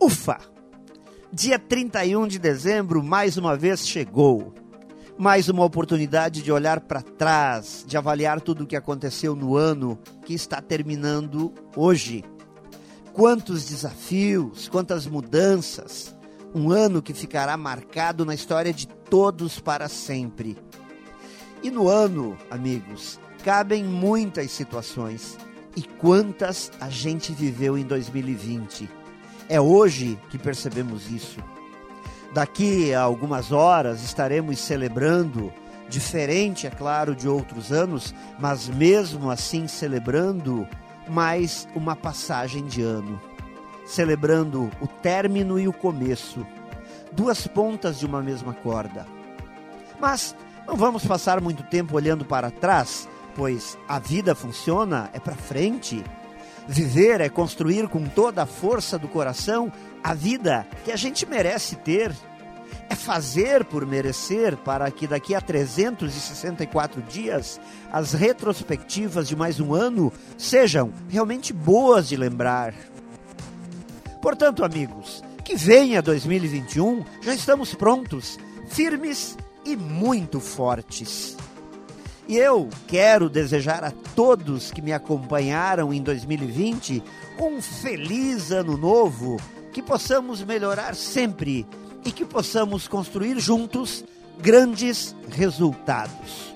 Ufa! Dia 31 de dezembro, mais uma vez chegou. Mais uma oportunidade de olhar para trás, de avaliar tudo o que aconteceu no ano que está terminando hoje. Quantos desafios, quantas mudanças. Um ano que ficará marcado na história de todos para sempre. E no ano, amigos, cabem muitas situações. E quantas a gente viveu em 2020. É hoje que percebemos isso. Daqui a algumas horas estaremos celebrando, diferente, é claro, de outros anos, mas mesmo assim celebrando mais uma passagem de ano. Celebrando o término e o começo. Duas pontas de uma mesma corda. Mas não vamos passar muito tempo olhando para trás, pois a vida funciona é para frente Viver é construir com toda a força do coração a vida que a gente merece ter. É fazer por merecer para que daqui a 364 dias as retrospectivas de mais um ano sejam realmente boas de lembrar. Portanto, amigos, que venha 2021, já estamos prontos, firmes e muito fortes. E eu quero desejar a todos que me acompanharam em 2020 um feliz ano novo, que possamos melhorar sempre e que possamos construir juntos grandes resultados.